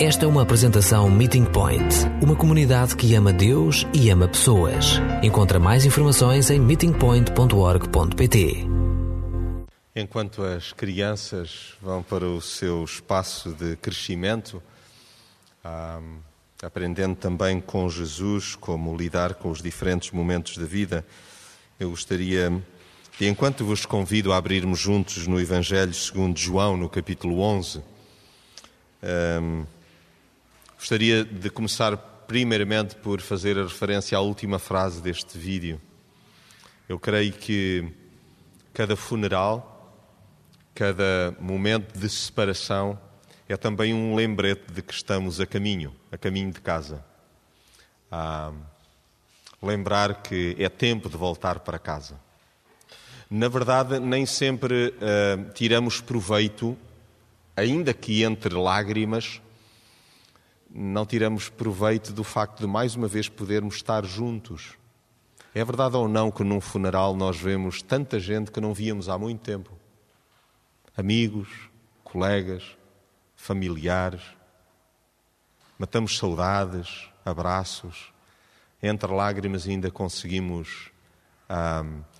Esta é uma apresentação Meeting Point, uma comunidade que ama Deus e ama pessoas. Encontra mais informações em meetingpoint.org.pt. Enquanto as crianças vão para o seu espaço de crescimento, ah, aprendendo também com Jesus como lidar com os diferentes momentos da vida, eu gostaria de, enquanto vos convido a abrirmos juntos no Evangelho segundo João, no capítulo 11, ah, Gostaria de começar primeiramente por fazer a referência à última frase deste vídeo. Eu creio que cada funeral, cada momento de separação é também um lembrete de que estamos a caminho, a caminho de casa. Ah, lembrar que é tempo de voltar para casa. Na verdade, nem sempre ah, tiramos proveito, ainda que entre lágrimas, não tiramos proveito do facto de mais uma vez podermos estar juntos. É verdade ou não que num funeral nós vemos tanta gente que não víamos há muito tempo? Amigos, colegas, familiares. Matamos saudades, abraços. Entre lágrimas ainda conseguimos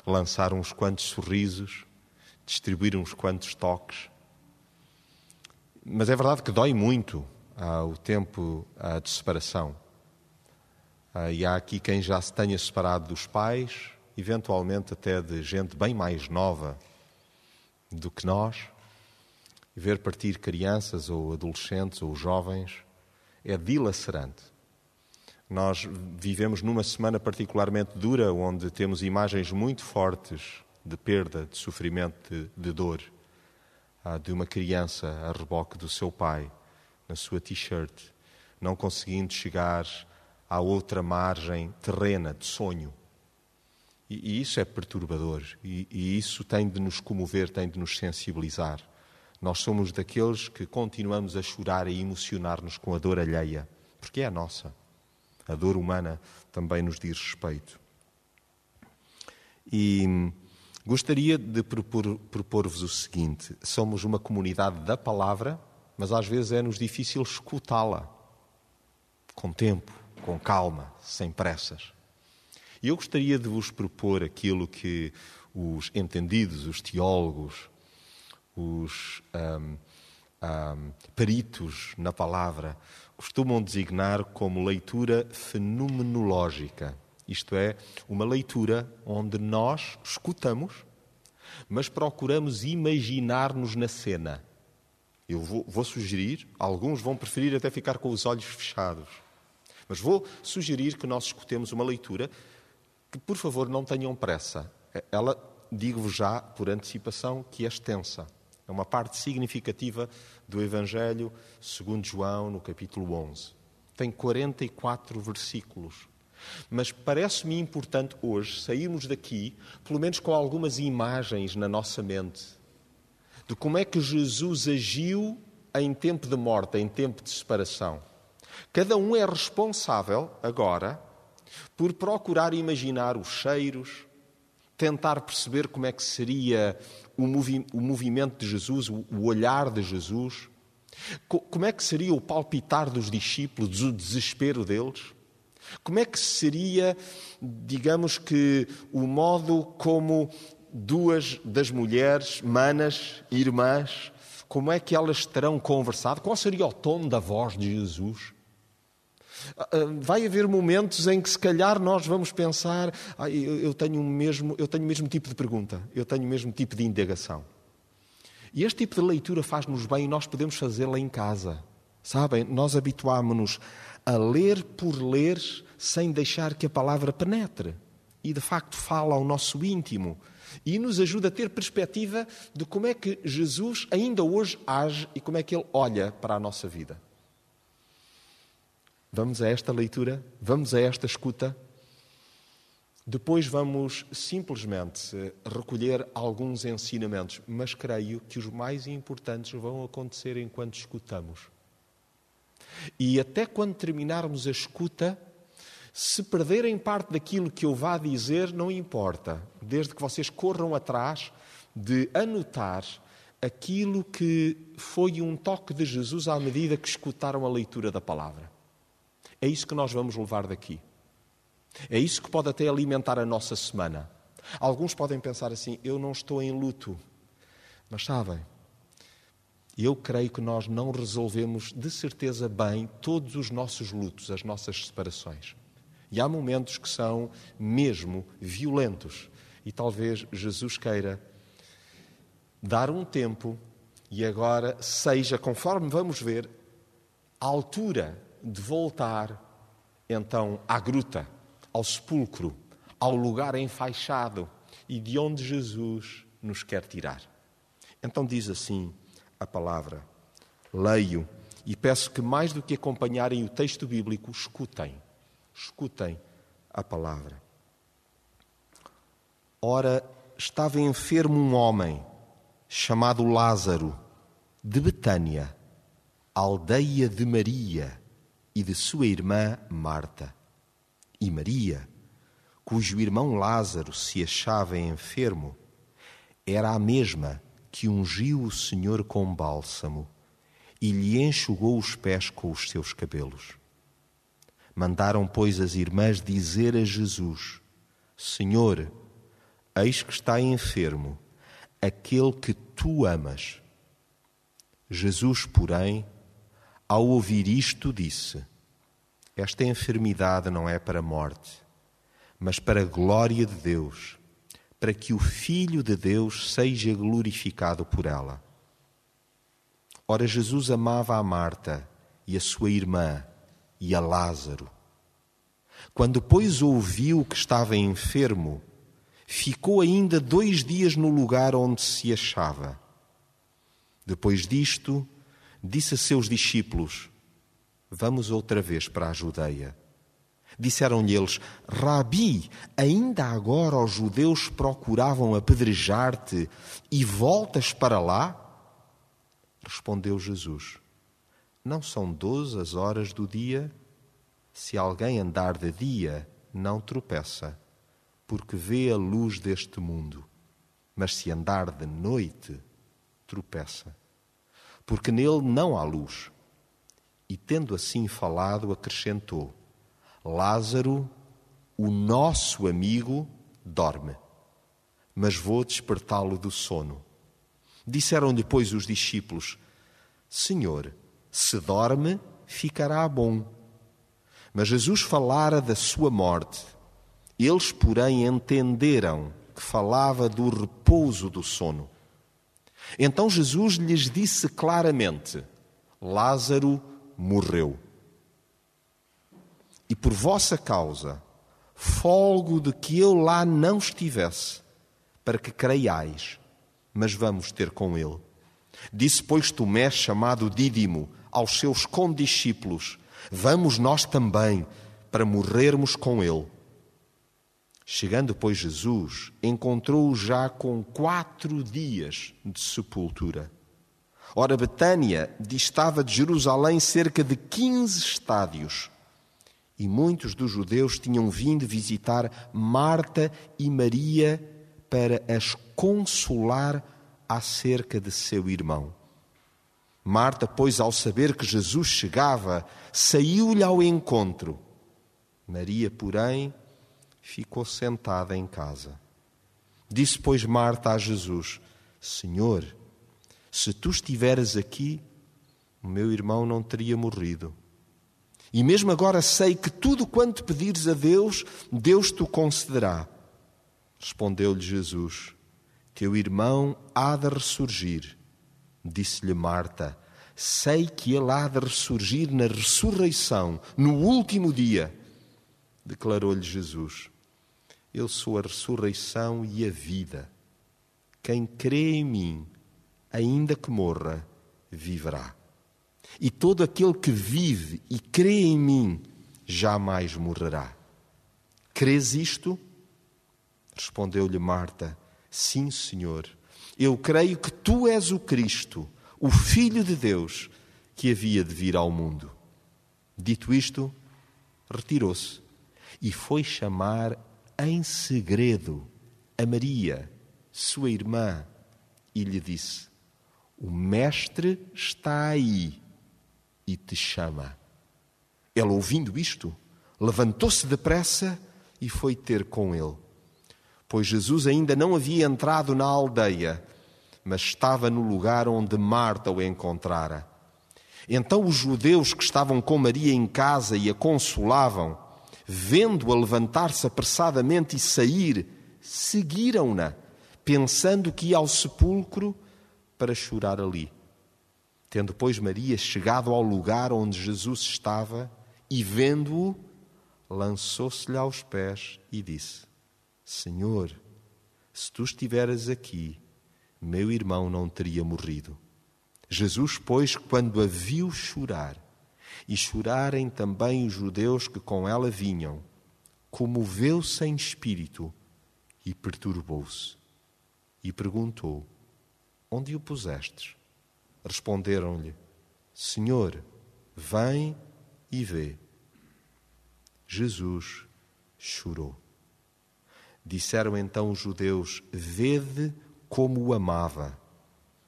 lançar uns quantos sorrisos, distribuir uns quantos toques. Mas é verdade que dói muito o tempo de separação. Ah, e há aqui quem já se tenha separado dos pais, eventualmente até de gente bem mais nova do que nós. Ver partir crianças ou adolescentes ou jovens é dilacerante. Nós vivemos numa semana particularmente dura, onde temos imagens muito fortes de perda, de sofrimento, de, de dor, ah, de uma criança a reboque do seu pai na sua t-shirt, não conseguindo chegar à outra margem terrena de sonho. E, e isso é perturbador, e, e isso tem de nos comover, tem de nos sensibilizar. Nós somos daqueles que continuamos a chorar e emocionar-nos com a dor alheia, porque é a nossa. A dor humana também nos diz respeito. E gostaria de propor-vos propor o seguinte: somos uma comunidade da palavra mas às vezes é-nos difícil escutá-la com tempo, com calma, sem pressas. E eu gostaria de vos propor aquilo que os entendidos, os teólogos, os um, um, peritos na palavra costumam designar como leitura fenomenológica. Isto é, uma leitura onde nós escutamos, mas procuramos imaginar-nos na cena. Eu vou, vou, sugerir, alguns vão preferir até ficar com os olhos fechados, mas vou sugerir que nós escutemos uma leitura que, por favor, não tenham pressa. Ela, digo-vos já, por antecipação, que é extensa. É uma parte significativa do Evangelho segundo João, no capítulo 11. Tem 44 versículos. Mas parece-me importante hoje sairmos daqui, pelo menos com algumas imagens na nossa mente de como é que Jesus agiu em tempo de morte, em tempo de separação. Cada um é responsável, agora, por procurar imaginar os cheiros, tentar perceber como é que seria o, movi o movimento de Jesus, o, o olhar de Jesus, Co como é que seria o palpitar dos discípulos, o desespero deles. Como é que seria, digamos que, o modo como duas das mulheres, manas, irmãs, como é que elas terão conversado? Qual seria o tom da voz de Jesus? Ah, ah, vai haver momentos em que, se calhar, nós vamos pensar: ah, eu, tenho mesmo, eu tenho o mesmo tipo de pergunta, eu tenho o mesmo tipo de indagação. E este tipo de leitura faz-nos bem e nós podemos fazê-la em casa. Sabem, nós habituámonos a ler por ler sem deixar que a palavra penetre. E, de facto, fala ao nosso íntimo e nos ajuda a ter perspectiva de como é que Jesus ainda hoje age e como é que ele olha para a nossa vida. Vamos a esta leitura, vamos a esta escuta. Depois vamos simplesmente recolher alguns ensinamentos, mas creio que os mais importantes vão acontecer enquanto escutamos. E até quando terminarmos a escuta, se perderem parte daquilo que eu vá dizer, não importa, desde que vocês corram atrás de anotar aquilo que foi um toque de Jesus à medida que escutaram a leitura da palavra. É isso que nós vamos levar daqui. É isso que pode até alimentar a nossa semana. Alguns podem pensar assim: eu não estou em luto. Mas sabem, eu creio que nós não resolvemos de certeza bem todos os nossos lutos, as nossas separações. E há momentos que são mesmo violentos. E talvez Jesus queira dar um tempo e agora seja, conforme vamos ver, a altura de voltar então à gruta, ao sepulcro, ao lugar enfaixado e de onde Jesus nos quer tirar. Então diz assim a palavra: leio e peço que mais do que acompanharem o texto bíblico, escutem, escutem a palavra. Ora, estava enfermo um homem chamado Lázaro, de Betânia, aldeia de Maria e de sua irmã Marta. E Maria, cujo irmão Lázaro se achava enfermo, era a mesma que ungiu o Senhor com bálsamo e lhe enxugou os pés com os seus cabelos. Mandaram, pois, as irmãs dizer a Jesus: Senhor, eis que está enfermo aquele que tu amas. Jesus, porém, ao ouvir isto, disse: Esta enfermidade não é para a morte, mas para a glória de Deus, para que o Filho de Deus seja glorificado por ela. Ora, Jesus amava a Marta e a sua irmã e a Lázaro. Quando, pois, ouviu que estava enfermo, ficou ainda dois dias no lugar onde se achava. Depois disto, disse a seus discípulos: Vamos outra vez para a Judeia. Disseram-lhe eles: Rabi, ainda agora os judeus procuravam apedrejar-te e voltas para lá? Respondeu Jesus: Não são doze as horas do dia? Se alguém andar de dia, não tropeça porque vê a luz deste mundo, mas se andar de noite, tropeça, porque nele não há luz. E tendo assim falado, acrescentou: Lázaro, o nosso amigo, dorme, mas vou despertá-lo do sono. Disseram depois os discípulos: Senhor, se dorme, ficará bom. Mas Jesus falara da sua morte eles, porém, entenderam que falava do repouso do sono. Então Jesus lhes disse claramente: Lázaro morreu. E por vossa causa, folgo de que eu lá não estivesse, para que creiais, mas vamos ter com ele. Disse, pois, Tomé, chamado Dídimo, aos seus condiscípulos: Vamos nós também, para morrermos com ele. Chegando, pois, Jesus, encontrou-o já com quatro dias de sepultura. Ora, Betânia distava de Jerusalém cerca de quinze estádios. E muitos dos judeus tinham vindo visitar Marta e Maria para as consolar acerca de seu irmão. Marta, pois, ao saber que Jesus chegava, saiu-lhe ao encontro. Maria, porém, ficou sentada em casa. Disse, pois, Marta a Jesus: Senhor, se tu estiveras aqui, o meu irmão não teria morrido. E mesmo agora sei que tudo quanto pedires a Deus, Deus te concederá. Respondeu-lhe Jesus: Teu irmão há de ressurgir. Disse-lhe Marta: Sei que ele há de ressurgir na ressurreição, no último dia. Declarou-lhe Jesus: eu sou a ressurreição e a vida. Quem crê em mim, ainda que morra, viverá. E todo aquele que vive e crê em mim, jamais morrerá. Crês isto? Respondeu-lhe Marta: Sim, Senhor. Eu creio que tu és o Cristo, o Filho de Deus, que havia de vir ao mundo. Dito isto, retirou-se e foi chamar em segredo a Maria, sua irmã, e lhe disse: O Mestre está aí e te chama. Ela, ouvindo isto, levantou-se depressa e foi ter com ele. Pois Jesus ainda não havia entrado na aldeia, mas estava no lugar onde Marta o encontrara. Então os judeus que estavam com Maria em casa e a consolavam, vendo-a levantar-se apressadamente e sair, seguiram-na, pensando que ia ao sepulcro para chorar ali. Tendo, pois, Maria chegado ao lugar onde Jesus estava e vendo-o, lançou-se-lhe aos pés e disse: Senhor, se tu estiveras aqui, meu irmão não teria morrido. Jesus, pois, quando a viu chorar, e chorarem também os judeus que com ela vinham, comoveu-se em espírito e perturbou-se. E perguntou: Onde o pusestes? Responderam-lhe: Senhor, vem e vê. Jesus chorou. Disseram então os judeus: Vede como o amava.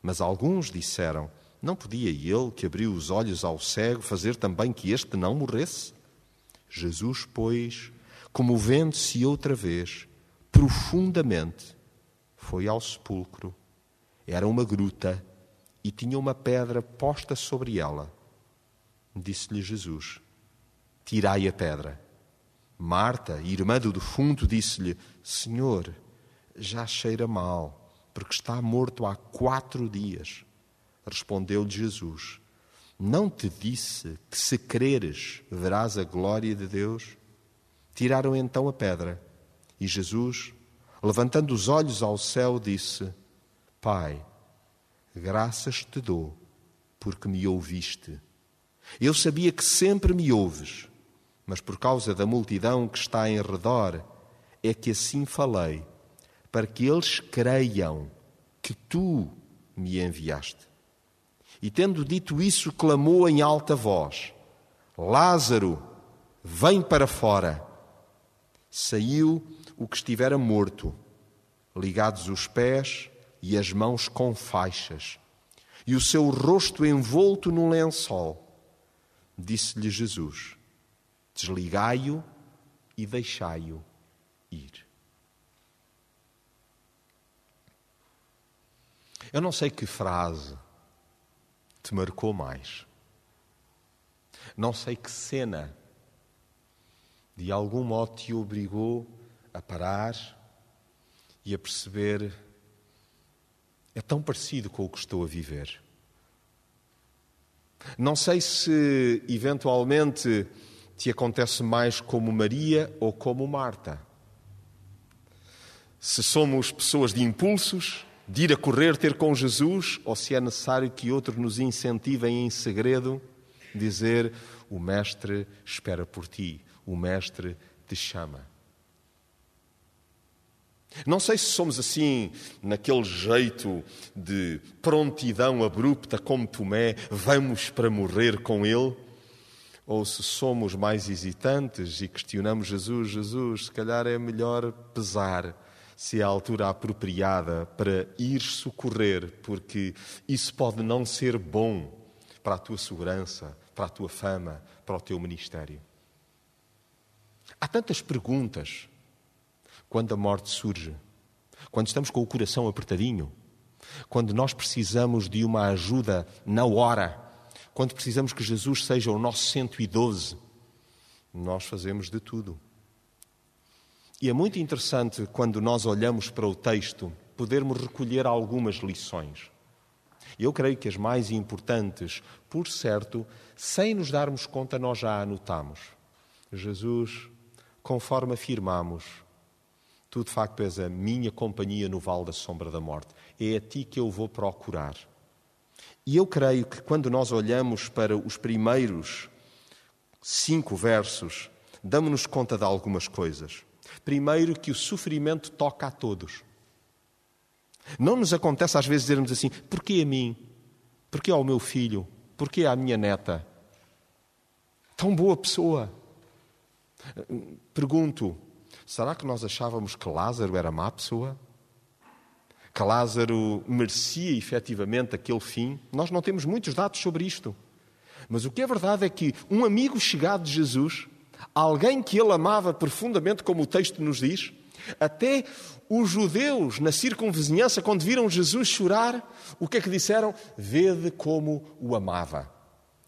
Mas alguns disseram: Não podia ele, que abriu os olhos ao cego, fazer também que este não morresse? Jesus, pois, comovendo-se outra vez, profundamente, foi ao sepulcro. Era uma gruta e tinha uma pedra posta sobre ela. Disse-lhe Jesus: Tirai a pedra. Marta, irmã do defunto, disse-lhe: Senhor, já cheira mal, porque está morto há quatro dias. Respondeu-lhe Jesus: Não te disse que, se creres, verás a glória de Deus? Tiraram então a pedra. E Jesus, levantando os olhos ao céu, disse: Pai, graças te dou, porque me ouviste. Eu sabia que sempre me ouves, mas por causa da multidão que está em redor, é que assim falei, para que eles creiam que tu me enviaste. E tendo dito isso, clamou em alta voz: Lázaro, vem para fora. Saiu o que estivera morto, ligados os pés e as mãos com faixas, e o seu rosto envolto num lençol. Disse-lhe Jesus: Desligai-o e deixai-o ir. Eu não sei que frase te marcou mais. Não sei que cena de algum modo te obrigou a parar e a perceber é tão parecido com o que estou a viver. Não sei se eventualmente te acontece mais como Maria ou como Marta. Se somos pessoas de impulsos, de ir a correr ter com Jesus, ou se é necessário que outros nos incentivem em segredo, dizer: O Mestre espera por ti, o Mestre te chama. Não sei se somos assim, naquele jeito de prontidão abrupta como Tomé, vamos para morrer com ele, ou se somos mais hesitantes e questionamos Jesus, Jesus, se calhar é melhor pesar se é a altura apropriada para ir socorrer, porque isso pode não ser bom para a tua segurança, para a tua fama, para o teu ministério. Há tantas perguntas quando a morte surge, quando estamos com o coração apertadinho, quando nós precisamos de uma ajuda na hora, quando precisamos que Jesus seja o nosso 112, nós fazemos de tudo. E é muito interessante quando nós olhamos para o texto podermos recolher algumas lições. Eu creio que as mais importantes, por certo, sem nos darmos conta, nós já anotamos. Jesus, conforme afirmamos, Tu, de facto, és a minha companhia no vale da sombra da morte. É a Ti que eu vou procurar. E eu creio que quando nós olhamos para os primeiros cinco versos, damos-nos conta de algumas coisas. Primeiro, que o sofrimento toca a todos. Não nos acontece às vezes dizermos assim: porquê a mim? Porquê ao meu filho? Porquê à minha neta? Tão boa pessoa. Pergunto: Será que nós achávamos que Lázaro era má pessoa? Que Lázaro merecia efetivamente aquele fim. Nós não temos muitos dados sobre isto. Mas o que é verdade é que um amigo chegado de Jesus, alguém que ele amava profundamente, como o texto nos diz, até os judeus na circunvizinhança, quando viram Jesus chorar, o que é que disseram? Vede como o amava.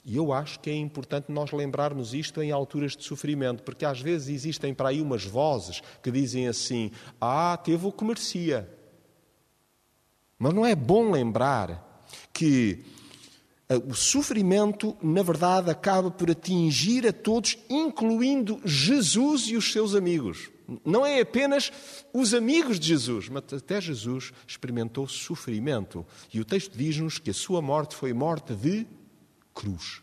E eu acho que é importante nós lembrarmos isto em alturas de sofrimento, porque às vezes existem para aí umas vozes que dizem assim: Ah, teve o que merecia. Mas não é bom lembrar que eh, o sofrimento, na verdade, acaba por atingir a todos, incluindo Jesus e os seus amigos. Não é apenas os amigos de Jesus, mas até Jesus experimentou sofrimento. E o texto diz-nos que a sua morte foi morte de cruz.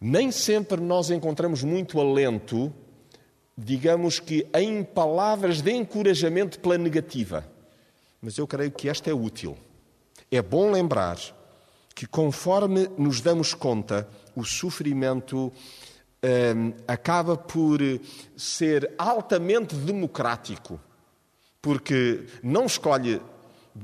Nem sempre nós encontramos muito alento digamos que em palavras de encorajamento pela negativa. Mas eu creio que esta é útil. É bom lembrar que, conforme nos damos conta, o sofrimento hum, acaba por ser altamente democrático, porque não escolhe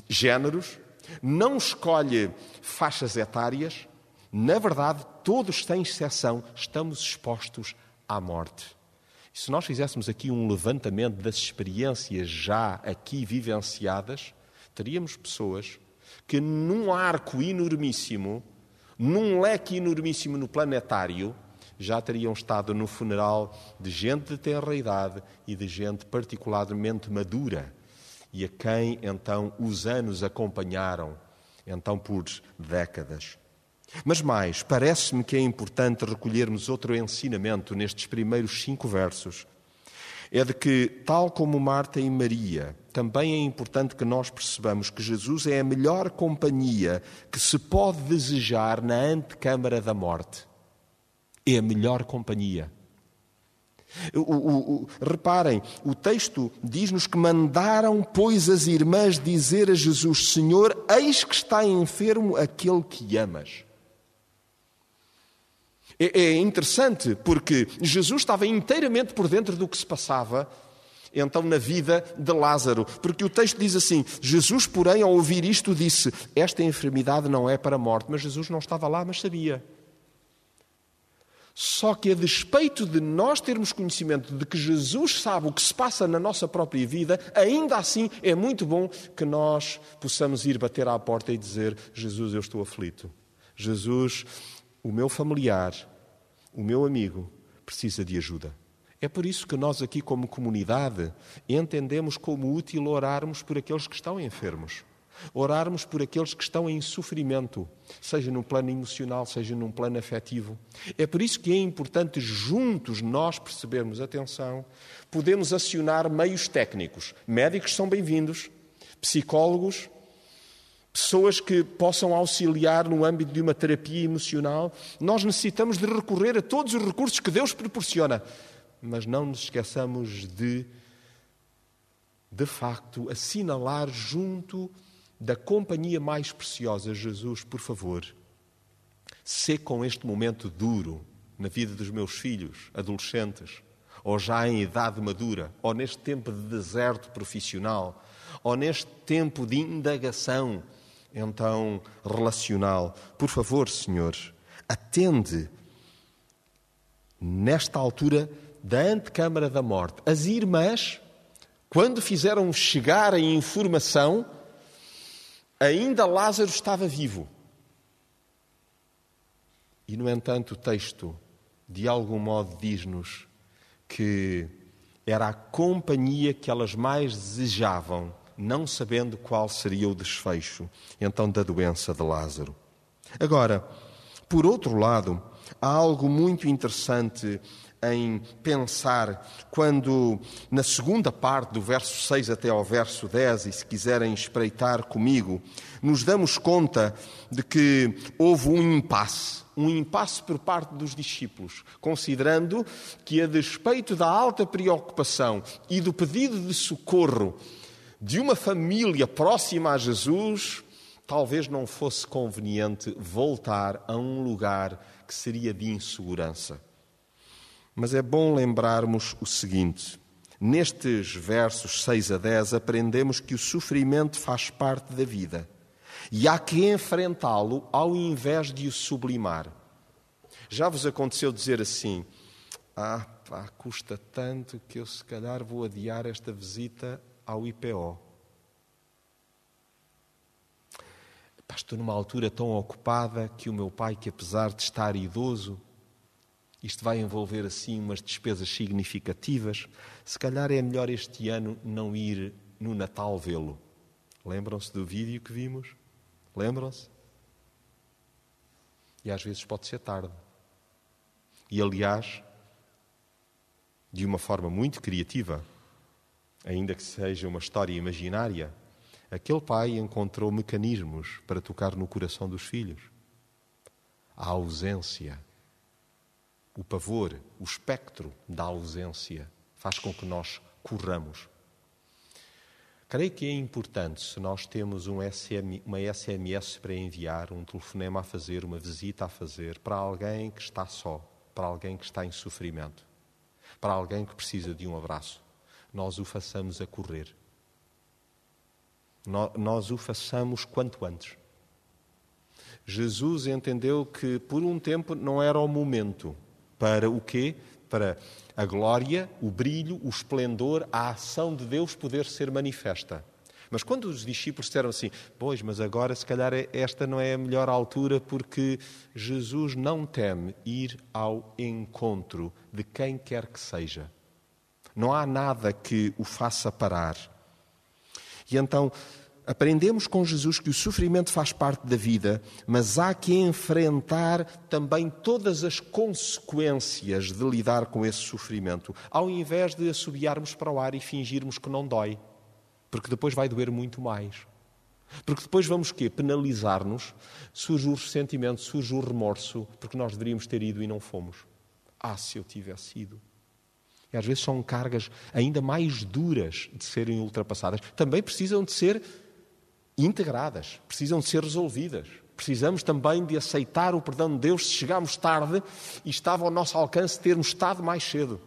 géneros, não escolhe faixas etárias. Na verdade, todos, sem exceção, estamos expostos à morte. Se nós fizéssemos aqui um levantamento das experiências já aqui vivenciadas, teríamos pessoas que num arco enormíssimo, num leque enormíssimo no planetário, já teriam estado no funeral de gente de tenra idade e de gente particularmente madura, e a quem então os anos acompanharam, então por décadas. Mas mais, parece-me que é importante recolhermos outro ensinamento nestes primeiros cinco versos. É de que, tal como Marta e Maria, também é importante que nós percebamos que Jesus é a melhor companhia que se pode desejar na antecâmara da morte. É a melhor companhia. O, o, o, reparem, o texto diz-nos que mandaram, pois, as irmãs dizer a Jesus: Senhor, eis que está enfermo aquele que amas. É, é interessante porque Jesus estava inteiramente por dentro do que se passava então na vida de Lázaro, porque o texto diz assim: Jesus, porém, ao ouvir isto, disse: Esta enfermidade não é para a morte, mas Jesus não estava lá, mas sabia. Só que, a despeito de nós termos conhecimento de que Jesus sabe o que se passa na nossa própria vida, ainda assim é muito bom que nós possamos ir bater à porta e dizer: Jesus, eu estou aflito. Jesus, o meu familiar, o meu amigo, precisa de ajuda. É por isso que nós, aqui, como comunidade, entendemos como útil orarmos por aqueles que estão enfermos. Orarmos por aqueles que estão em sofrimento, seja no plano emocional, seja num plano afetivo. É por isso que é importante juntos nós percebermos, atenção, podemos acionar meios técnicos. Médicos são bem-vindos, psicólogos, pessoas que possam auxiliar no âmbito de uma terapia emocional. Nós necessitamos de recorrer a todos os recursos que Deus proporciona, mas não nos esqueçamos de, de facto, assinalar junto da companhia mais preciosa, Jesus, por favor, se com este momento duro na vida dos meus filhos, adolescentes, ou já em idade madura, ou neste tempo de deserto profissional, ou neste tempo de indagação então relacional. Por favor, Senhor, atende nesta altura da antecâmara da morte. As irmãs, quando fizeram chegar a informação, ainda Lázaro estava vivo. E, no entanto, o texto, de algum modo, diz-nos que era a companhia que elas mais desejavam não sabendo qual seria o desfecho então da doença de Lázaro. Agora, por outro lado, há algo muito interessante em pensar quando, na segunda parte do verso 6 até ao verso 10, e se quiserem espreitar comigo, nos damos conta de que houve um impasse, um impasse por parte dos discípulos, considerando que, a despeito da alta preocupação e do pedido de socorro de uma família próxima a Jesus, talvez não fosse conveniente voltar a um lugar que seria de insegurança. Mas é bom lembrarmos o seguinte: Nestes versos 6 a 10, aprendemos que o sofrimento faz parte da vida e há que enfrentá-lo ao invés de o sublimar. Já vos aconteceu dizer assim: Ah, pá, custa tanto que eu se calhar vou adiar esta visita ao IPO. Estou numa altura tão ocupada que o meu pai, que apesar de estar idoso, isto vai envolver assim umas despesas significativas. Se calhar é melhor este ano não ir no Natal vê-lo. Lembram-se do vídeo que vimos? Lembram-se? E às vezes pode ser tarde. E aliás, de uma forma muito criativa, ainda que seja uma história imaginária, aquele pai encontrou mecanismos para tocar no coração dos filhos. A ausência o pavor, o espectro da ausência faz com que nós corramos. Creio que é importante, se nós temos um SM, uma SMS para enviar, um telefonema a fazer, uma visita a fazer, para alguém que está só, para alguém que está em sofrimento, para alguém que precisa de um abraço, nós o façamos a correr. Nós o façamos quanto antes. Jesus entendeu que por um tempo não era o momento, para o quê? Para a glória, o brilho, o esplendor, a ação de Deus poder ser manifesta. Mas quando os discípulos disseram assim, pois, mas agora se calhar é, esta não é a melhor altura porque Jesus não teme ir ao encontro de quem quer que seja. Não há nada que o faça parar. E então Aprendemos com Jesus que o sofrimento faz parte da vida, mas há que enfrentar também todas as consequências de lidar com esse sofrimento, ao invés de assobiarmos para o ar e fingirmos que não dói, porque depois vai doer muito mais. Porque depois vamos quê? Penalizar-nos, surge o ressentimento, surge o remorso, porque nós deveríamos ter ido e não fomos. Ah, se eu tivesse ido. E às vezes são cargas ainda mais duras de serem ultrapassadas. Também precisam de ser integradas, precisam de ser resolvidas. Precisamos também de aceitar o perdão de Deus se chegarmos tarde e estava ao nosso alcance termos estado mais cedo.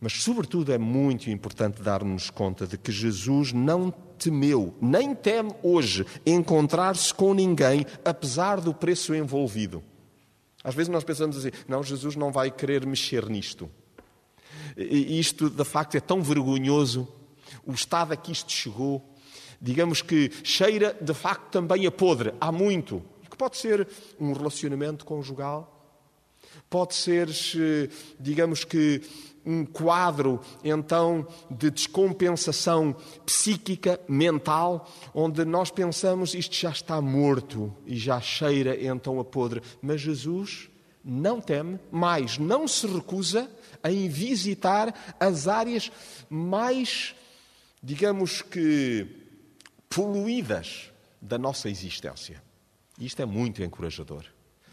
Mas, sobretudo, é muito importante darmos conta de que Jesus não temeu, nem teme hoje encontrar-se com ninguém, apesar do preço envolvido. Às vezes nós pensamos assim: não, Jesus não vai querer mexer nisto. E isto, de facto, é tão vergonhoso. O estado a que isto chegou digamos que cheira de facto também a podre. Há muito. Que pode ser um relacionamento conjugal, pode ser, digamos que, um quadro então de descompensação psíquica, mental, onde nós pensamos isto já está morto e já cheira então a podre. Mas Jesus não teme, mais não se recusa em visitar as áreas mais, digamos que, poluídas da nossa existência. Isto é muito encorajador.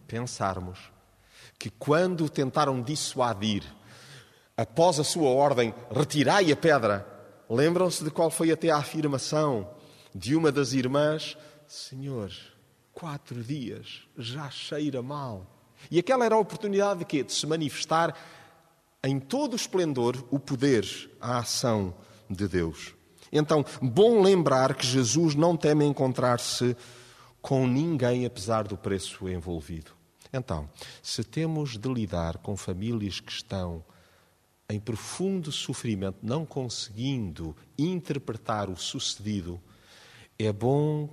Pensarmos que quando tentaram dissuadir, após a sua ordem, retirai a pedra, lembram-se de qual foi até a afirmação de uma das irmãs: Senhor, quatro dias já cheira mal. E aquela era a oportunidade de quê? De se manifestar em todo o esplendor o poder, a ação de Deus. Então, bom lembrar que Jesus não teme encontrar-se com ninguém apesar do preço envolvido. Então, se temos de lidar com famílias que estão em profundo sofrimento, não conseguindo interpretar o sucedido, é bom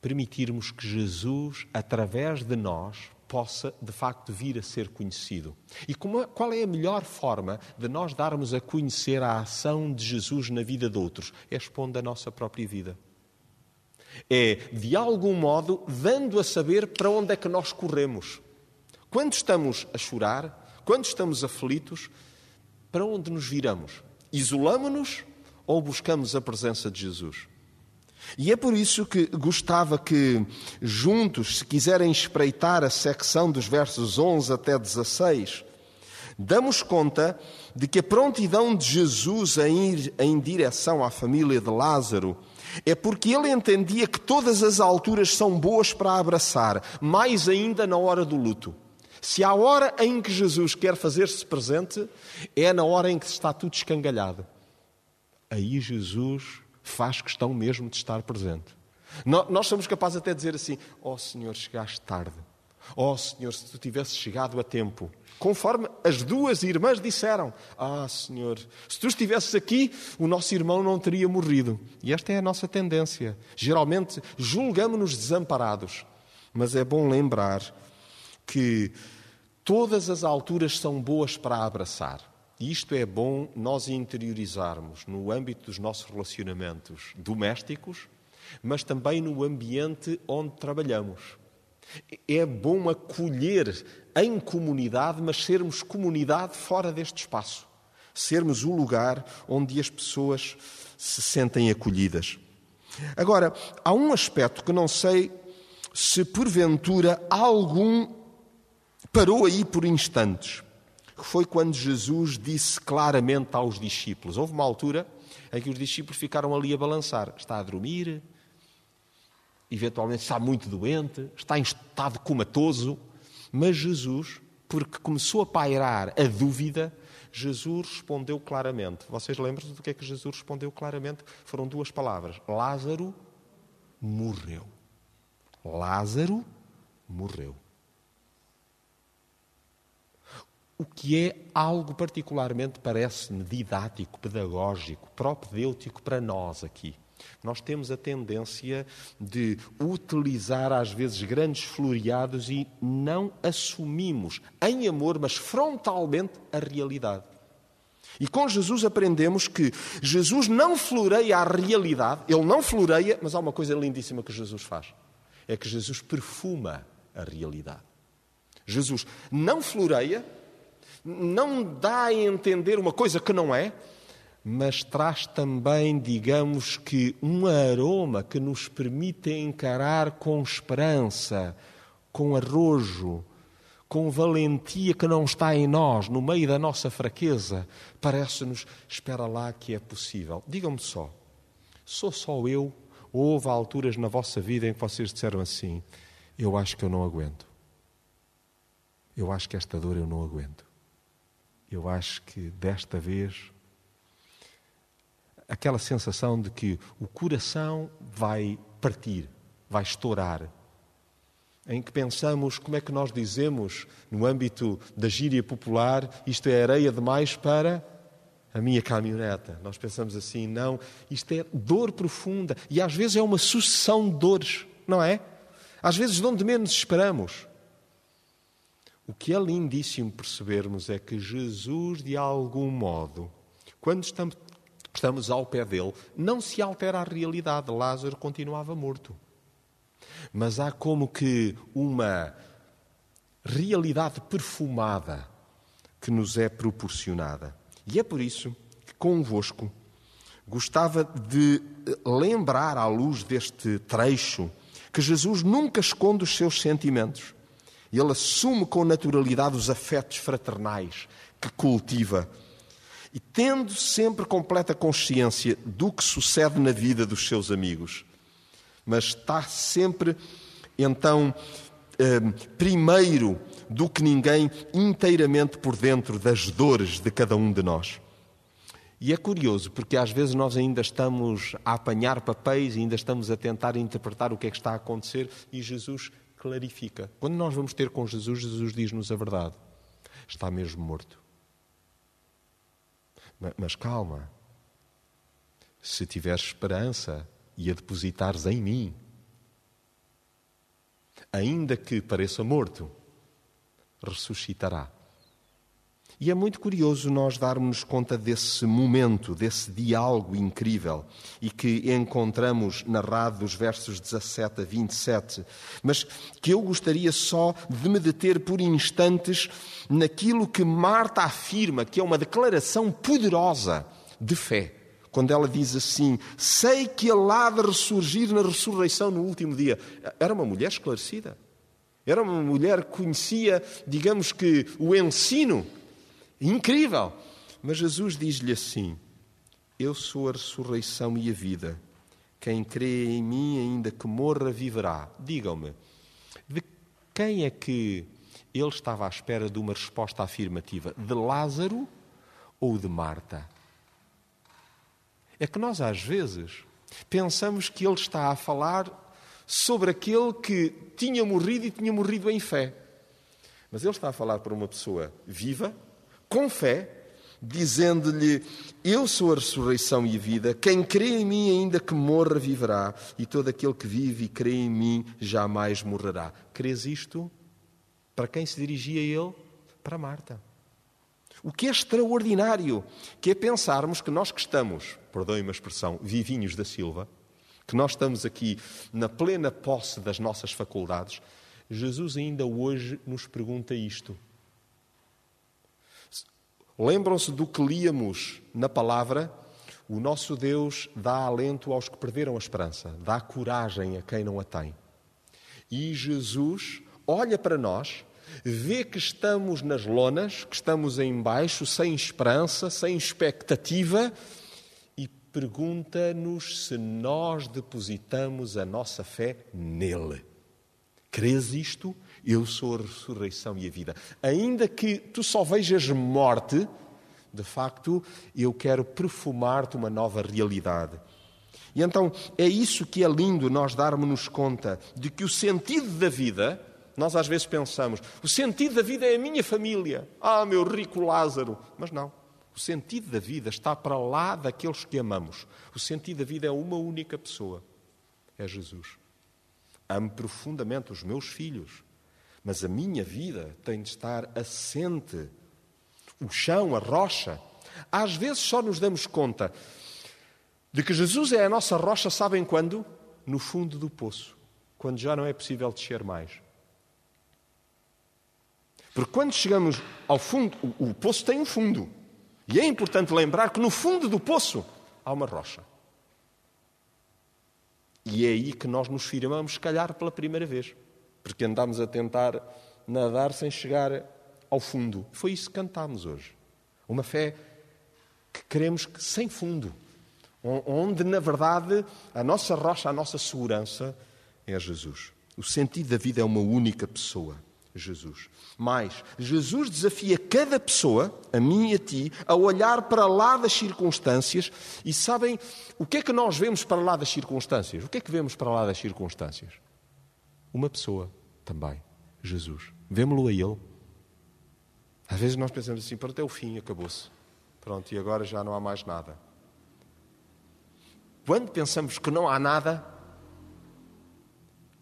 permitirmos que Jesus, através de nós, possa de facto vir a ser conhecido. E como, qual é a melhor forma de nós darmos a conhecer a ação de Jesus na vida de outros? É expondo a nossa própria vida. É, de algum modo, dando a saber para onde é que nós corremos. Quando estamos a chorar, quando estamos aflitos, para onde nos viramos? Isolamos-nos ou buscamos a presença de Jesus? E é por isso que gostava que, juntos, se quiserem espreitar a secção dos versos 11 até 16, damos conta de que a prontidão de Jesus a ir em direção à família de Lázaro é porque ele entendia que todas as alturas são boas para abraçar, mais ainda na hora do luto. Se há hora em que Jesus quer fazer-se presente, é na hora em que está tudo escangalhado. Aí Jesus faz questão mesmo de estar presente. Nós somos capazes até de dizer assim: Ó oh, Senhor, chegaste tarde. Ó oh, Senhor, se tu tivesses chegado a tempo. Conforme as duas irmãs disseram: Ah, Senhor, se tu estivesses aqui, o nosso irmão não teria morrido. E esta é a nossa tendência. Geralmente julgamos-nos desamparados. Mas é bom lembrar que todas as alturas são boas para abraçar. E isto é bom nós interiorizarmos no âmbito dos nossos relacionamentos domésticos, mas também no ambiente onde trabalhamos. É bom acolher em comunidade, mas sermos comunidade fora deste espaço. Sermos o lugar onde as pessoas se sentem acolhidas. Agora, há um aspecto que não sei se porventura algum parou aí por instantes, que foi quando Jesus disse claramente aos discípulos. Houve uma altura em que os discípulos ficaram ali a balançar. Está a dormir, eventualmente está muito doente, está em estado comatoso, mas Jesus, porque começou a pairar a dúvida, Jesus respondeu claramente. Vocês lembram-se do que é que Jesus respondeu claramente? Foram duas palavras: Lázaro morreu. Lázaro morreu. O que é algo particularmente, parece-me, didático, pedagógico, propedêutico para nós aqui. Nós temos a tendência de utilizar às vezes grandes floreados e não assumimos em amor, mas frontalmente, a realidade. E com Jesus aprendemos que Jesus não floreia a realidade, ele não floreia, mas há uma coisa lindíssima que Jesus faz é que Jesus perfuma a realidade. Jesus não floreia, não dá a entender uma coisa que não é, mas traz também, digamos que, um aroma que nos permite encarar com esperança, com arrojo, com valentia que não está em nós, no meio da nossa fraqueza. Parece-nos, espera lá que é possível. Digam-me só, sou só eu houve alturas na vossa vida em que vocês disseram assim: Eu acho que eu não aguento. Eu acho que esta dor eu não aguento. Eu acho que desta vez. Aquela sensação de que o coração vai partir, vai estourar. Em que pensamos, como é que nós dizemos, no âmbito da gíria popular, isto é areia demais para a minha caminhoneta. Nós pensamos assim, não, isto é dor profunda. E às vezes é uma sucessão de dores, não é? Às vezes de onde menos esperamos. O que é lindíssimo percebermos é que Jesus, de algum modo, quando estamos, estamos ao pé dele, não se altera a realidade. Lázaro continuava morto. Mas há como que uma realidade perfumada que nos é proporcionada. E é por isso que convosco gostava de lembrar, à luz deste trecho, que Jesus nunca esconde os seus sentimentos. Ele assume com naturalidade os afetos fraternais que cultiva. E tendo sempre completa consciência do que sucede na vida dos seus amigos. Mas está sempre, então, eh, primeiro do que ninguém inteiramente por dentro das dores de cada um de nós. E é curioso, porque às vezes nós ainda estamos a apanhar papéis, ainda estamos a tentar interpretar o que é que está a acontecer e Jesus clarifica. Quando nós vamos ter com Jesus, Jesus diz-nos a verdade. Está mesmo morto. Mas calma. Se tiveres esperança e a depositares em mim, ainda que pareça morto, ressuscitará. E é muito curioso nós darmos conta desse momento, desse diálogo incrível e que encontramos narrado dos versos 17 a 27, mas que eu gostaria só de me deter por instantes naquilo que Marta afirma, que é uma declaração poderosa de fé. Quando ela diz assim: Sei que ele há de ressurgir na ressurreição no último dia. Era uma mulher esclarecida. Era uma mulher que conhecia, digamos que, o ensino. Incrível! Mas Jesus diz-lhe assim: Eu sou a ressurreição e a vida. Quem crê em mim, ainda que morra, viverá. Digam-me, de quem é que ele estava à espera de uma resposta afirmativa de Lázaro ou de Marta. É que nós, às vezes, pensamos que ele está a falar sobre aquele que tinha morrido e tinha morrido em fé. Mas ele está a falar para uma pessoa viva, com fé, dizendo-lhe: Eu sou a ressurreição e a vida, quem crê em mim, ainda que morra, viverá, e todo aquele que vive e crê em mim jamais morrerá. Crês isto? Para quem se dirigia ele? Para Marta. O que é extraordinário, que é pensarmos que nós que estamos, perdoem-me a expressão, vivinhos da Silva, que nós estamos aqui na plena posse das nossas faculdades, Jesus ainda hoje nos pergunta isto. Lembram-se do que líamos na palavra? O nosso Deus dá alento aos que perderam a esperança, dá coragem a quem não a tem. E Jesus olha para nós, vê que estamos nas lonas, que estamos em baixo, sem esperança, sem expectativa, e pergunta-nos se nós depositamos a nossa fé nele. Crês isto? Eu sou a ressurreição e a vida. Ainda que tu só vejas morte, de facto, eu quero perfumar-te uma nova realidade. E então é isso que é lindo nós darmos-nos conta de que o sentido da vida nós às vezes pensamos, o sentido da vida é a minha família. Ah, meu rico Lázaro. Mas não. O sentido da vida está para lá daqueles que amamos. O sentido da vida é uma única pessoa. É Jesus. Amo profundamente os meus filhos. Mas a minha vida tem de estar assente. O chão, a rocha. Às vezes só nos damos conta de que Jesus é a nossa rocha, sabem quando? No fundo do poço. Quando já não é possível descer mais. Porque quando chegamos ao fundo, o, o poço tem um fundo. E é importante lembrar que no fundo do poço há uma rocha. E é aí que nós nos firmamos, se calhar, pela primeira vez. Porque andamos a tentar nadar sem chegar ao fundo. Foi isso que cantámos hoje. Uma fé que queremos que sem fundo. Onde, na verdade, a nossa rocha, a nossa segurança é Jesus. O sentido da vida é uma única pessoa. Jesus. Mas Jesus desafia cada pessoa, a mim e a ti, a olhar para lá das circunstâncias e sabem o que é que nós vemos para lá das circunstâncias? O que é que vemos para lá das circunstâncias? Uma pessoa também, Jesus. Vemo-lo a Ele. Às vezes nós pensamos assim, para até o fim, acabou-se. Pronto, e agora já não há mais nada. Quando pensamos que não há nada,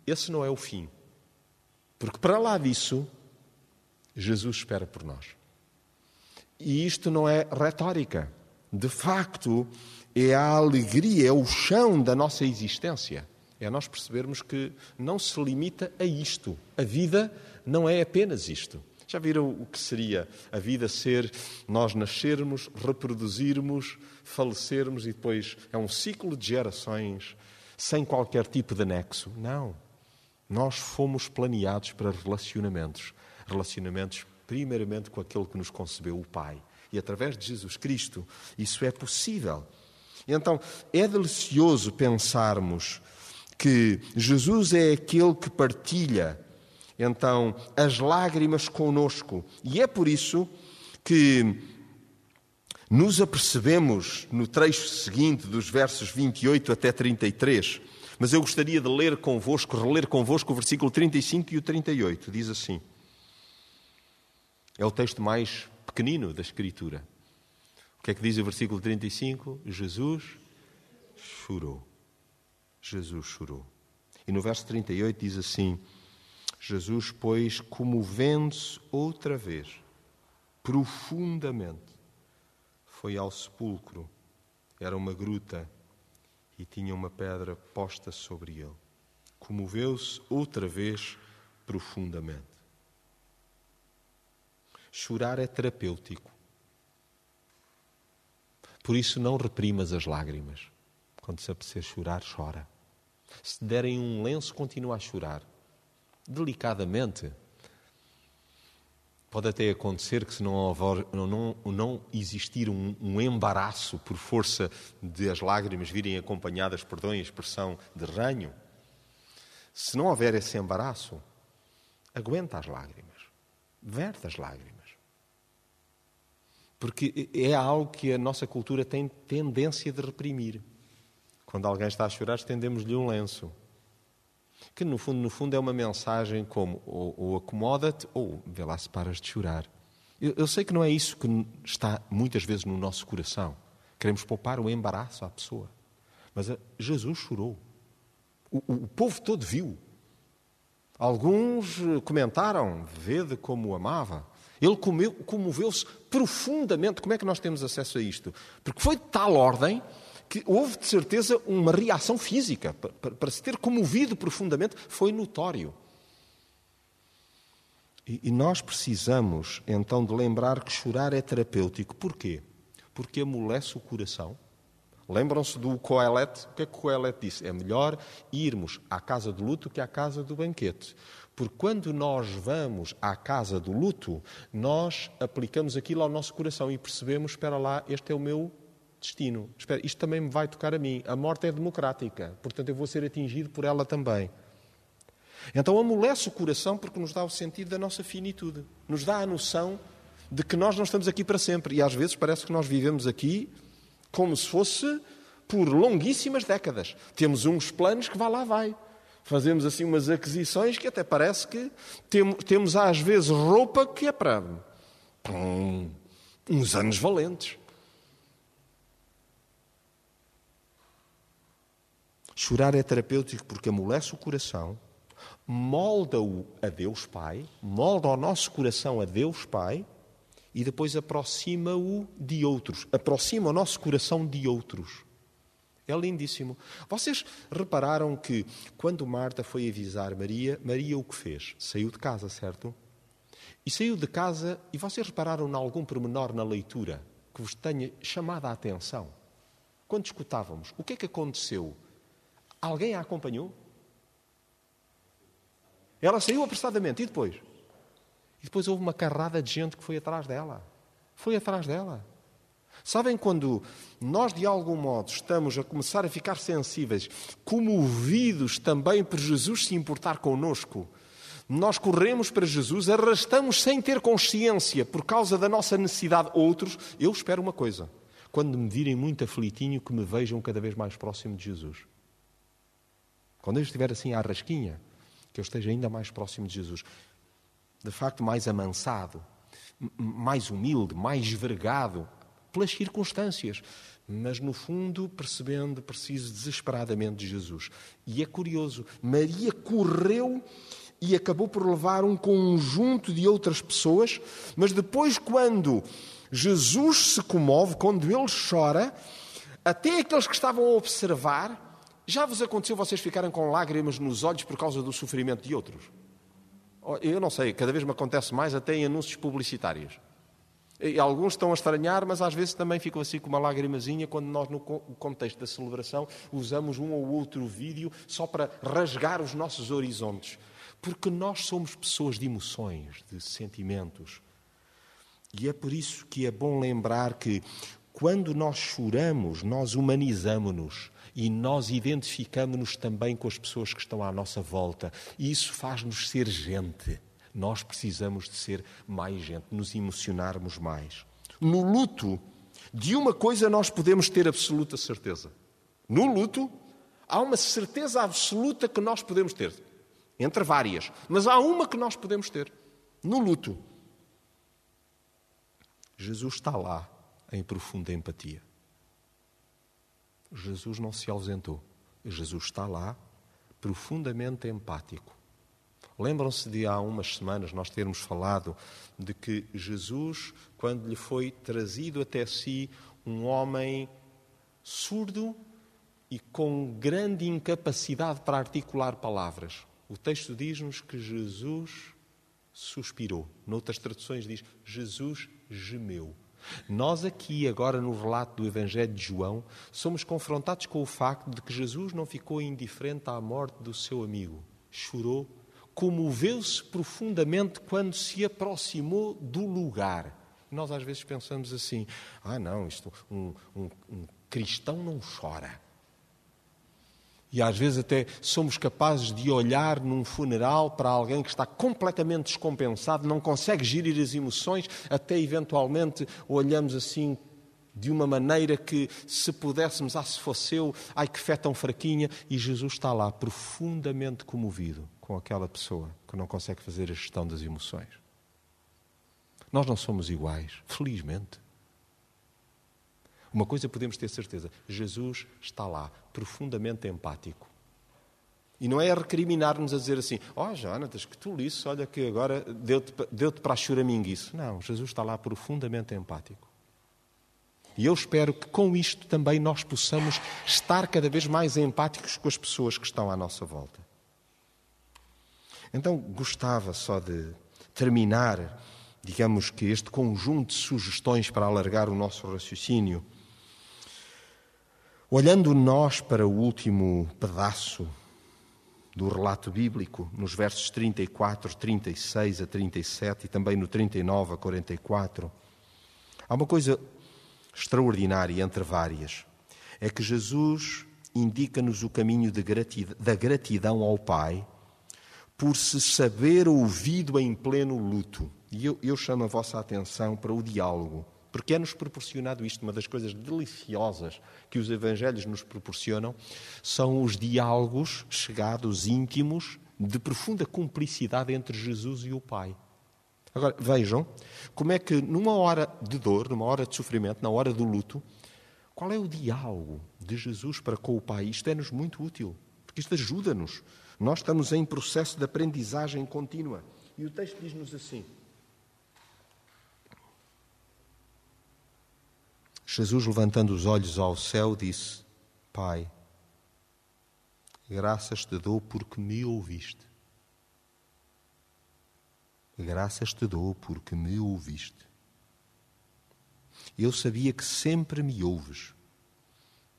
esse não é o fim. Porque para lá disso, Jesus espera por nós. E isto não é retórica. De facto, é a alegria, é o chão da nossa existência. É nós percebermos que não se limita a isto. A vida não é apenas isto. Já viram o que seria a vida ser nós nascermos, reproduzirmos, falecermos e depois é um ciclo de gerações sem qualquer tipo de anexo? Não. Nós fomos planeados para relacionamentos. Relacionamentos, primeiramente, com aquele que nos concebeu, o Pai. E através de Jesus Cristo, isso é possível. Então, é delicioso pensarmos que Jesus é aquele que partilha, então, as lágrimas conosco. E é por isso que nos apercebemos no trecho seguinte, dos versos 28 até 33, mas eu gostaria de ler convosco, reler convosco o versículo 35 e o 38. Diz assim: É o texto mais pequenino da Escritura. O que é que diz o versículo 35? Jesus chorou. Jesus chorou. E no verso 38 diz assim: Jesus, pois, comovendo-se outra vez, profundamente, foi ao sepulcro. Era uma gruta e tinha uma pedra posta sobre ele. Comoveu-se outra vez profundamente. Chorar é terapêutico. Por isso, não reprimas as lágrimas. Quando se apetecer chorar, chora. Se derem um lenço, continua a chorar. Delicadamente, Pode até acontecer que, se não, houver, não, não existir um, um, embaraço por força de as lágrimas virem acompanhadas, perdão, a expressão de ranho, se não houver esse embaraço, aguenta as lágrimas. verte as lágrimas. Porque é algo que a nossa cultura tem tendência de reprimir. Quando alguém está a chorar, estendemos-lhe um lenço. Que no fundo, no fundo é uma mensagem como ou, ou acomoda-te ou vê lá se paras de chorar. Eu, eu sei que não é isso que está muitas vezes no nosso coração. Queremos poupar o embaraço à pessoa. Mas eh, Jesus chorou. O, o, o povo todo viu. Alguns eh, comentaram, vede como o amava. Ele comoveu-se profundamente. Como é que nós temos acesso a isto? Porque foi de tal ordem que houve, de certeza, uma reação física. Para, para se ter comovido profundamente, foi notório. E, e nós precisamos, então, de lembrar que chorar é terapêutico. Porquê? Porque amolece o coração. Lembram-se do Coelete? O que é que o Coelete disse? É melhor irmos à casa do luto que à casa do banquete. Porque quando nós vamos à casa do luto, nós aplicamos aquilo ao nosso coração e percebemos: espera lá, este é o meu destino. Espera, isto também me vai tocar a mim. A morte é democrática, portanto eu vou ser atingido por ela também. Então amolece o coração porque nos dá o sentido da nossa finitude, nos dá a noção de que nós não estamos aqui para sempre. E às vezes parece que nós vivemos aqui como se fosse por longuíssimas décadas. Temos uns planos que vá lá vai fazemos assim umas aquisições que até parece que temos às vezes roupa que é para, para uns anos valentes. Chorar é terapêutico porque amolece o coração, molda-o a Deus Pai, molda o nosso coração a Deus Pai e depois aproxima-o de outros, aproxima o nosso coração de outros. É lindíssimo. Vocês repararam que quando Marta foi avisar Maria, Maria o que fez? Saiu de casa, certo? E saiu de casa, e vocês repararam em algum pormenor na leitura que vos tenha chamado a atenção? Quando escutávamos, o que é que aconteceu? Alguém a acompanhou? Ela saiu apressadamente, e depois? E depois houve uma carrada de gente que foi atrás dela. Foi atrás dela. Sabem quando nós, de algum modo, estamos a começar a ficar sensíveis, comovidos também por Jesus se importar connosco, nós corremos para Jesus, arrastamos sem ter consciência, por causa da nossa necessidade, outros. Eu espero uma coisa: quando me virem muito aflitinho, que me vejam cada vez mais próximo de Jesus. Quando eu estiver assim à rasquinha, que eu esteja ainda mais próximo de Jesus. De facto, mais amansado, mais humilde, mais vergado, pelas circunstâncias, mas no fundo percebendo, preciso desesperadamente de Jesus. E é curioso, Maria correu e acabou por levar um conjunto de outras pessoas, mas depois, quando Jesus se comove, quando ele chora, até aqueles que estavam a observar, já vos aconteceu vocês ficarem com lágrimas nos olhos por causa do sofrimento de outros? Eu não sei, cada vez me acontece mais até em anúncios publicitários. E alguns estão a estranhar, mas às vezes também ficam assim com uma lagrimazinha quando nós, no contexto da celebração, usamos um ou outro vídeo só para rasgar os nossos horizontes. Porque nós somos pessoas de emoções, de sentimentos. E é por isso que é bom lembrar que quando nós choramos, nós humanizamos-nos e nós identificamos-nos também com as pessoas que estão à nossa volta. E isso faz-nos ser gente. Nós precisamos de ser mais gente, nos emocionarmos mais. No luto, de uma coisa nós podemos ter absoluta certeza. No luto, há uma certeza absoluta que nós podemos ter. Entre várias. Mas há uma que nós podemos ter. No luto. Jesus está lá em profunda empatia. Jesus não se ausentou. Jesus está lá profundamente empático. Lembram-se de há umas semanas nós termos falado de que Jesus, quando lhe foi trazido até si um homem surdo e com grande incapacidade para articular palavras. O texto diz-nos que Jesus suspirou. Noutras traduções diz Jesus gemeu. Nós aqui, agora no relato do Evangelho de João, somos confrontados com o facto de que Jesus não ficou indiferente à morte do seu amigo. Chorou comoveu-se profundamente quando se aproximou do lugar. Nós às vezes pensamos assim: ah, não, isto, um, um, um cristão não chora. E às vezes até somos capazes de olhar num funeral para alguém que está completamente descompensado, não consegue gerir as emoções, até eventualmente olhamos assim de uma maneira que, se pudéssemos, ah, se fosse eu, ai que fé tão fraquinha, e Jesus está lá profundamente comovido com aquela pessoa que não consegue fazer a gestão das emoções. Nós não somos iguais, felizmente. Uma coisa podemos ter certeza: Jesus está lá, profundamente empático. E não é recriminar-nos a dizer assim: Ó oh, Jonatas, que lisso, olha que agora deu-te deu para a choraminguice. Não, Jesus está lá profundamente empático. E eu espero que com isto também nós possamos estar cada vez mais empáticos com as pessoas que estão à nossa volta. Então gostava só de terminar, digamos que este conjunto de sugestões para alargar o nosso raciocínio Olhando nós para o último pedaço do relato bíblico, nos versos 34, 36 a 37 e também no 39 a 44, há uma coisa extraordinária entre várias. É que Jesus indica-nos o caminho gratidão, da gratidão ao Pai por se saber ouvido em pleno luto. E eu, eu chamo a vossa atenção para o diálogo porque é-nos proporcionado isto. Uma das coisas deliciosas que os Evangelhos nos proporcionam são os diálogos chegados, íntimos, de profunda cumplicidade entre Jesus e o Pai. Agora, vejam como é que numa hora de dor, numa hora de sofrimento, na hora do luto, qual é o diálogo de Jesus para com o Pai? Isto é-nos muito útil, porque isto ajuda-nos. Nós estamos em processo de aprendizagem contínua. E o texto diz-nos assim: Jesus, levantando os olhos ao céu, disse: Pai, graças te dou porque me ouviste. Graças te dou porque me ouviste. Eu sabia que sempre me ouves,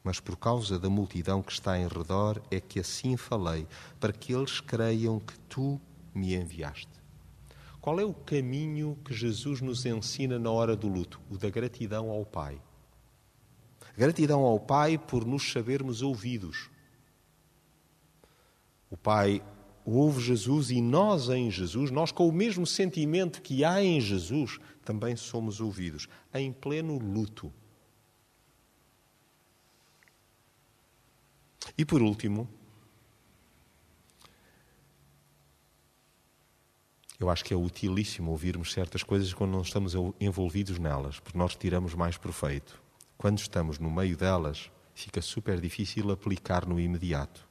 mas por causa da multidão que está em redor é que assim falei, para que eles creiam que tu me enviaste. Qual é o caminho que Jesus nos ensina na hora do luto? O da gratidão ao Pai. Gratidão ao Pai por nos sabermos ouvidos. O Pai ouve Jesus e nós em Jesus, nós com o mesmo sentimento que há em Jesus, também somos ouvidos, em pleno luto. E por último, eu acho que é utilíssimo ouvirmos certas coisas quando não estamos envolvidos nelas, porque nós tiramos mais proveito quando estamos no meio delas, fica super difícil aplicar no imediato.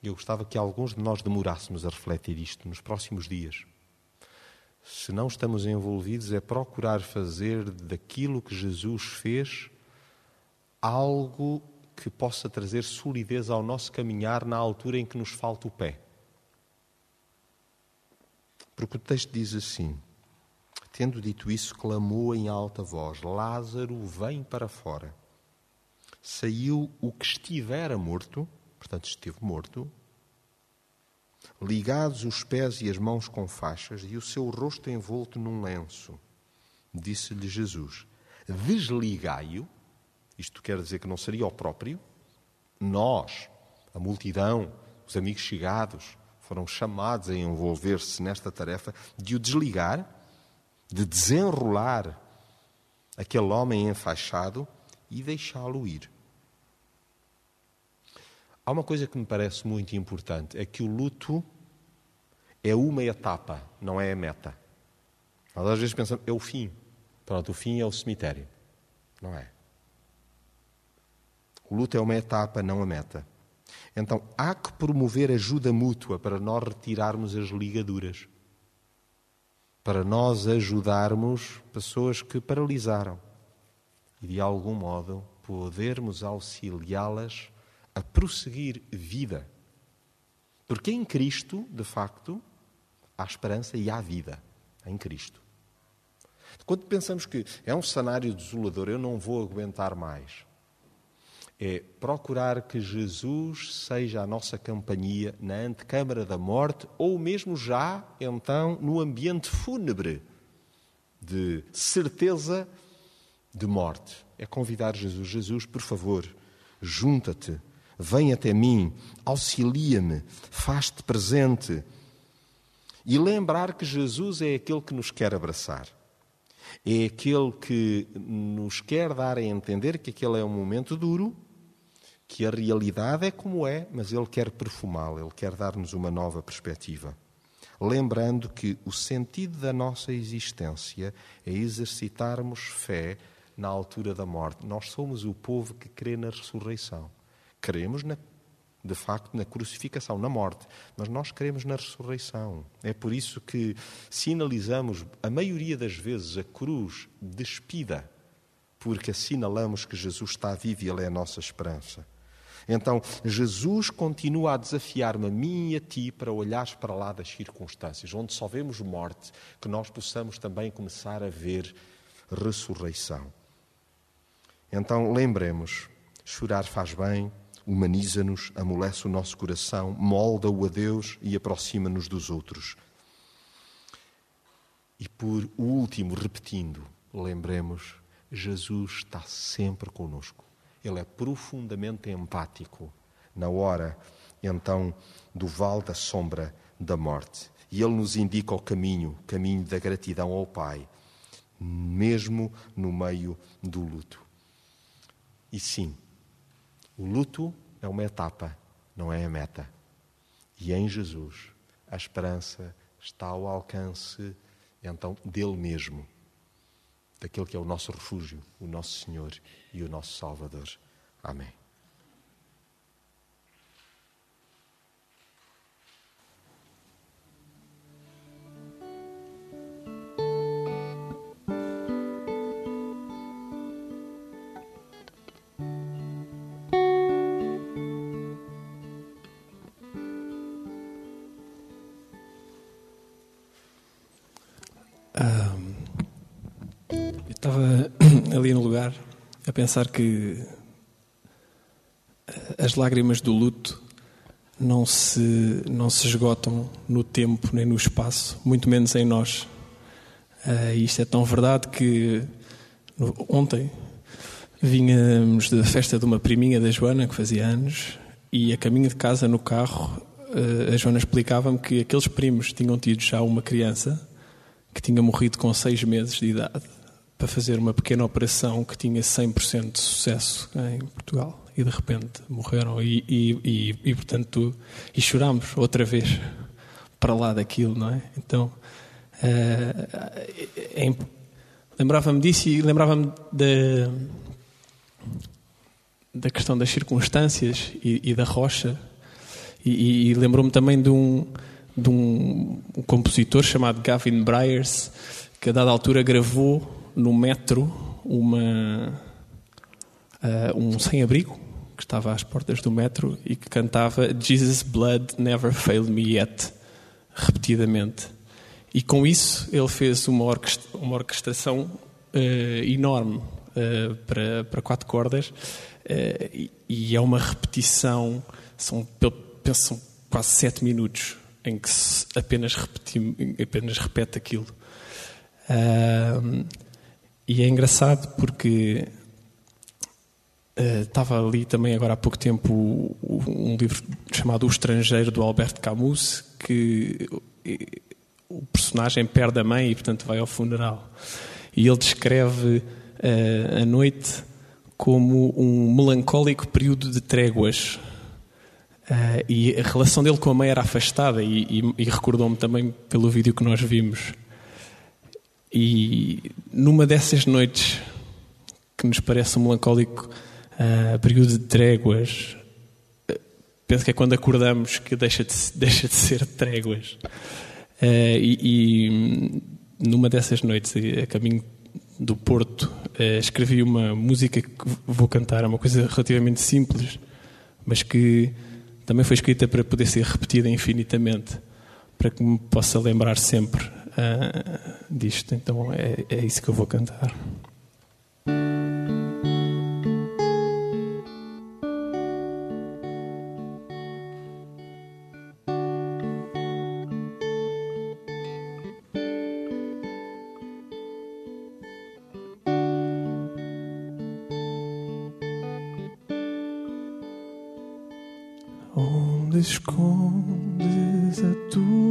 Eu gostava que alguns de nós demorássemos a refletir isto nos próximos dias. Se não estamos envolvidos, é procurar fazer daquilo que Jesus fez algo que possa trazer solidez ao nosso caminhar na altura em que nos falta o pé. Porque o texto diz assim: Tendo dito isso, clamou em alta voz: Lázaro, vem para fora. Saiu o que estivera morto, portanto, esteve morto, ligados os pés e as mãos com faixas e o seu rosto envolto num lenço. Disse-lhe Jesus: Desligai-o. Isto quer dizer que não seria o próprio. Nós, a multidão, os amigos chegados, foram chamados a envolver-se nesta tarefa de o desligar de desenrolar aquele homem enfaixado e deixá-lo ir. Há uma coisa que me parece muito importante: é que o luto é uma etapa, não é a meta. Nós às vezes pensamos, é o fim. Pronto, o fim é o cemitério. Não é. O luto é uma etapa, não a meta. Então há que promover ajuda mútua para nós retirarmos as ligaduras para nós ajudarmos pessoas que paralisaram e, de algum modo, podermos auxiliá-las a prosseguir vida. Porque em Cristo, de facto, há esperança e há vida. Em Cristo. Quando pensamos que é um cenário desolador, eu não vou aguentar mais é procurar que Jesus seja a nossa companhia na antecâmara da morte ou mesmo já, então, no ambiente fúnebre de certeza de morte. É convidar Jesus: Jesus, por favor, junta-te, vem até mim, auxilia-me, faz-te presente. E lembrar que Jesus é aquele que nos quer abraçar. É aquele que nos quer dar a entender que aquele é um momento duro, que a realidade é como é, mas ele quer perfumá-la, ele quer dar-nos uma nova perspectiva. Lembrando que o sentido da nossa existência é exercitarmos fé na altura da morte. Nós somos o povo que crê na ressurreição. Cremos, na, de facto, na crucificação, na morte, mas nós cremos na ressurreição. É por isso que sinalizamos, a maioria das vezes, a cruz despida, porque assinalamos que Jesus está vivo e Ele é a nossa esperança. Então, Jesus continua a desafiar-me a mim e a ti para olhares para lá das circunstâncias, onde só vemos morte, que nós possamos também começar a ver ressurreição. Então, lembremos: chorar faz bem, humaniza-nos, amolece o nosso coração, molda-o a Deus e aproxima-nos dos outros. E por último, repetindo, lembremos: Jesus está sempre conosco. Ele é profundamente empático na hora, então, do vale da sombra da morte. E Ele nos indica o caminho, o caminho da gratidão ao Pai, mesmo no meio do luto. E sim, o luto é uma etapa, não é a meta. E em Jesus, a esperança está ao alcance, então, dele mesmo daquele que é o nosso refúgio, o nosso Senhor e o nosso Salvador. Amém. Pensar que as lágrimas do luto não se, não se esgotam no tempo nem no espaço, muito menos em nós. Uh, isto é tão verdade que ontem vínhamos da festa de uma priminha da Joana, que fazia anos, e a caminho de casa no carro, uh, a Joana explicava-me que aqueles primos tinham tido já uma criança que tinha morrido com seis meses de idade para fazer uma pequena operação que tinha 100% de sucesso em Portugal e de repente morreram e, e, e, e portanto e chorámos outra vez para lá daquilo, não é? Então é, lembrava-me disso e lembrava-me da da questão das circunstâncias e, da rocha e, lembrou-me também de um de um, um compositor chamado Gavin Bryars que a dada altura gravou no metro uma, uh, um sem-abrigo que estava às portas do metro e que cantava Jesus' Blood Never Failed Me Yet, repetidamente. E com isso ele fez uma, uma orquestração uh, enorme uh, para, para quatro cordas e, e, é uma repetição, são, penso, são quase sete minutos em que apenas, repeti, apenas repete aquilo. Uh, e é engraçado porque uh, estava ali também agora há pouco tempo um livro chamado O Estrangeiro do Alberto Camus, que o personagem perde a mãe e portanto vai ao funeral. E ele descreve uh, a noite como um melancólico período de tréguas. Uh, e a relação dele com a mãe era afastada, e, e, e recordou-me também pelo vídeo que nós vimos. E numa dessas noites que nos parece um melancólico uh, período de tréguas, uh, penso que é quando acordamos que deixa de, deixa de ser tréguas. Uh, e, e, numa dessas noites, a caminho do Porto, escrevi uma música que vou cantar, é uma coisa relativamente simples, mas que também foi escrita para poder ser repetida infinitamente, para que me possa lembrar sempre uh, disto. Então é, é isso que eu vou cantar. Onde escondes a tua?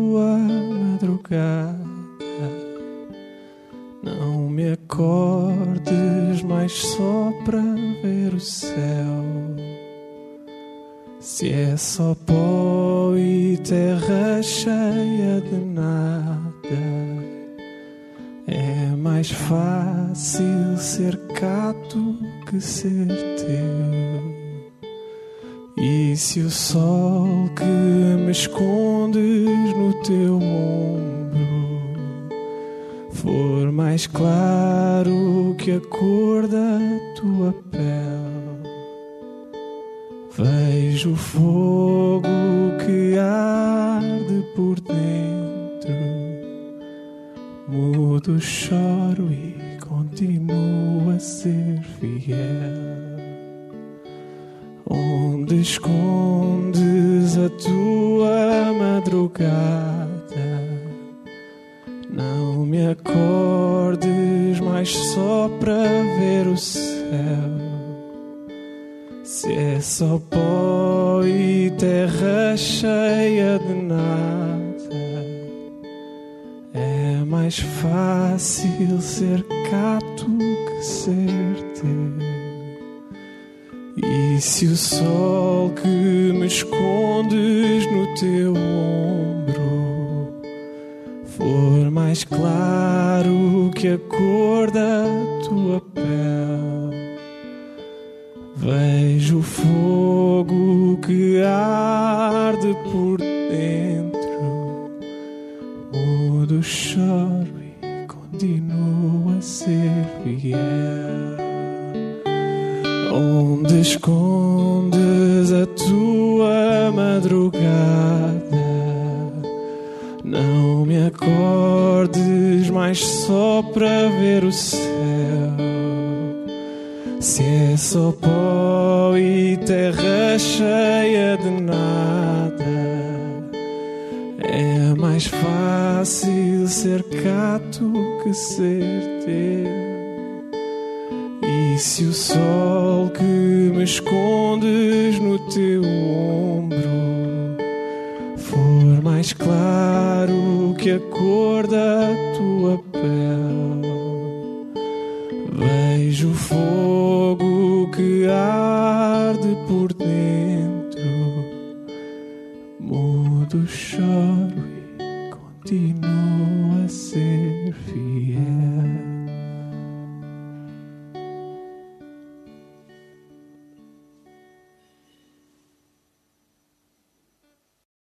Fácil ser cato que ser teu. E se o sol que me escondes no teu ombro for mais claro que a cor da tua pele, vejo o fogo que arde por dentro, mudo, choro escondes a tua madrugada? Não me acordes mais só para ver o céu. Se é só pó e terra cheia de nada, é mais fácil ser cato que ser teu. E se o sol que me escondes no teu ombro for mais claro que a cor da tua pele, vejo o fogo que arde por dentro, mudo, choro e continuo a ser fiel. Onde escondes a tua madrugada? Não me acordes mais só para ver o céu. Se é só pó e terra cheia de nada, é mais fácil ser cato que ser teu se o sol que me escondes no teu ombro for mais claro que a cor da tua pele? Vejo o fogo que arde por dentro, mudo o chão.